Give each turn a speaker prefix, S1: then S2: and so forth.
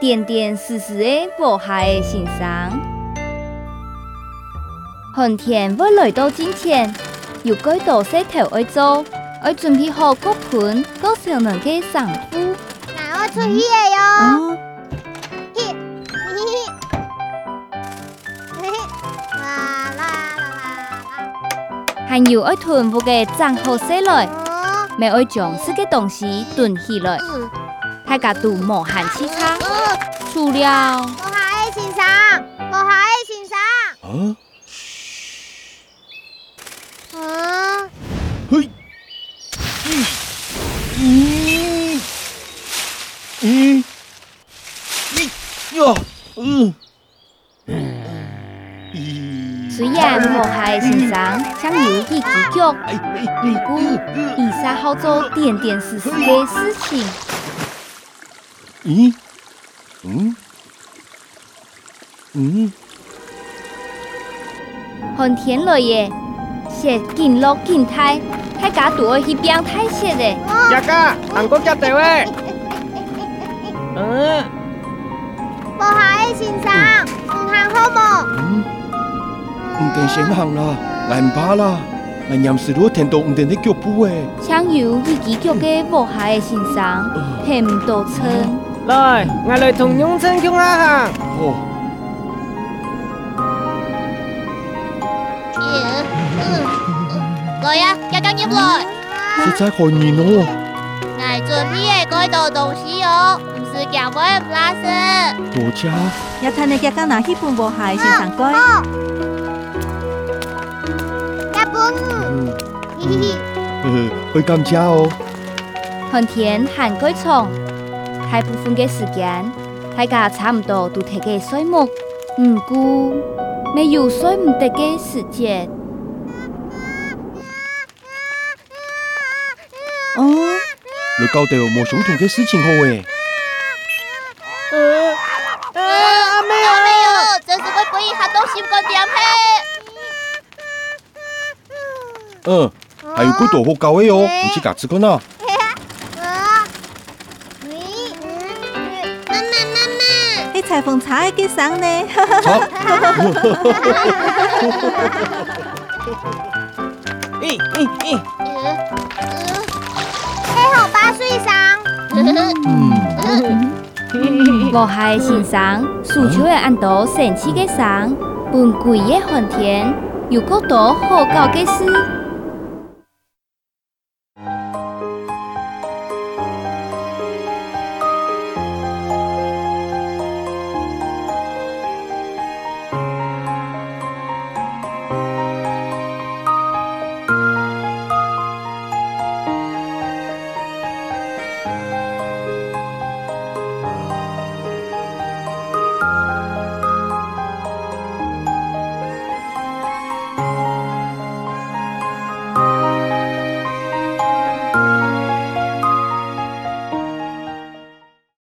S1: 点点丝丝的无害的欣赏。寒天要来到今天，有几多石头要做，要准备好锅盆、锅烧能去上夫。
S2: 那我出去的哟。
S1: 还有爱囤物嘅账好些来，咪爱将四个东西囤起来，大家都无限沏茶。除了
S2: 无下嘅先生，无下嘅先生。
S3: 啊？啊？嘿！嗯嗯嗯哟嗯。
S1: 虽然无害先生想有意几脚，不过以下好做点点丝丝的事情。
S3: 咦？嗯？嗯？
S1: 寒天来耶，雪紧落紧太，大家都爱去冰太雪的。
S4: 大家，韩国家地位。嗯？
S2: 无害先生，唔行好无？
S3: 唔得先行啦，来唔怕啦，来念书都听到唔得的脚步诶。
S1: 抢有一支脚嘅无害嘅先生，听唔到称。
S4: 来，我来同永春讲下哈。哦。
S2: 来呀，加加入来。
S3: 实在好热哦。
S2: 来准备嘅嗰道东西哦，唔是讲我唔拉屎。
S3: 多谢。
S5: 要睇你加加拿去半无害先生该。
S3: 会感谢哦。
S1: 寒天寒鬼虫，大部分嘅时间，大家差唔多都睇嘅水木，唔过没有水唔得嘅时间。
S3: 哦，你搞到冇相同嘅事情好诶。
S2: 呃，阿妹阿妹哦，这是我不宜下到心肝点
S3: 嘿。嗯。还有几多好高的哦，唔去夹子看呐。
S5: 裁缝茶几生呢？
S3: 好。
S4: 咦咦咦！
S2: 还好八岁生。
S1: 无害先生，树球的按到神奇的生，半贵的寒天，有够多好搞的事。Música